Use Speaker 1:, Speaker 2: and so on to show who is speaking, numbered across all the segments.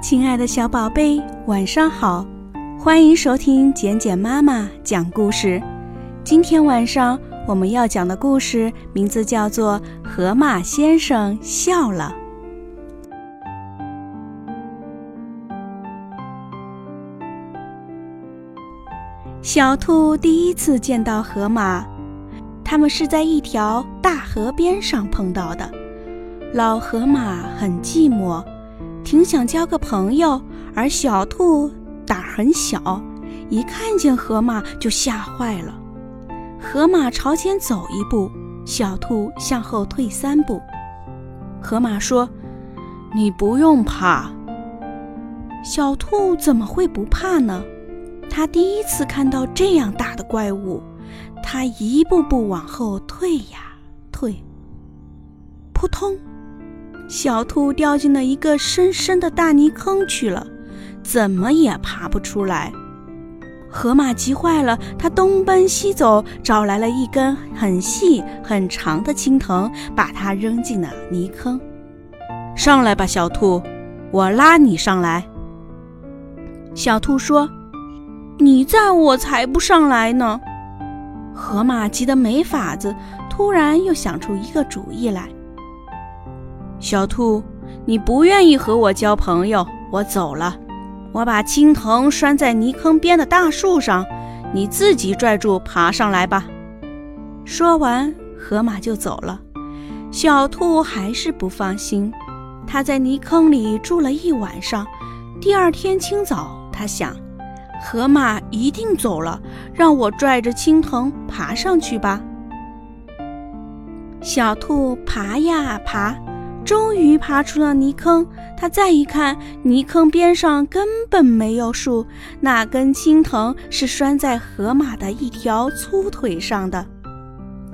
Speaker 1: 亲爱的小宝贝，晚上好！欢迎收听简简妈妈讲故事。今天晚上我们要讲的故事名字叫做《河马先生笑了》。小兔第一次见到河马，他们是在一条大河边上碰到的。老河马很寂寞。挺想交个朋友，而小兔胆很小，一看见河马就吓坏了。河马朝前走一步，小兔向后退三步。河马说：“你不用怕。”小兔怎么会不怕呢？它第一次看到这样大的怪物，它一步步往后退呀退，扑通。小兔掉进了一个深深的大泥坑去了，怎么也爬不出来。河马急坏了，它东奔西走，找来了一根很细很长的青藤，把它扔进了泥坑。上来吧，小兔，我拉你上来。小兔说：“你在我才不上来呢。”河马急得没法子，突然又想出一个主意来。小兔，你不愿意和我交朋友，我走了。我把青藤拴在泥坑边的大树上，你自己拽住爬上来吧。说完，河马就走了。小兔还是不放心，它在泥坑里住了一晚上。第二天清早，它想，河马一定走了，让我拽着青藤爬上去吧。小兔爬呀爬。终于爬出了泥坑，他再一看，泥坑边上根本没有树，那根青藤是拴在河马的一条粗腿上的。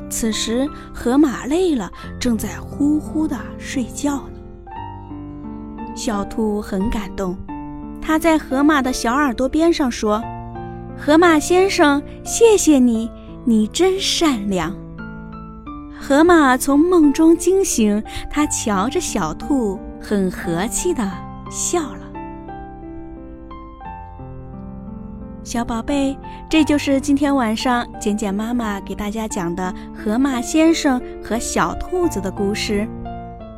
Speaker 1: 此时，河马累了，正在呼呼地睡觉呢。小兔很感动，它在河马的小耳朵边上说：“河马先生，谢谢你，你真善良。”河马从梦中惊醒，它瞧着小兔，很和气的笑了。小宝贝，这就是今天晚上简简妈妈给大家讲的河马先生和小兔子的故事。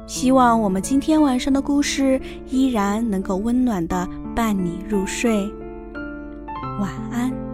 Speaker 1: 希望我们今天晚上的故事依然能够温暖的伴你入睡。晚安。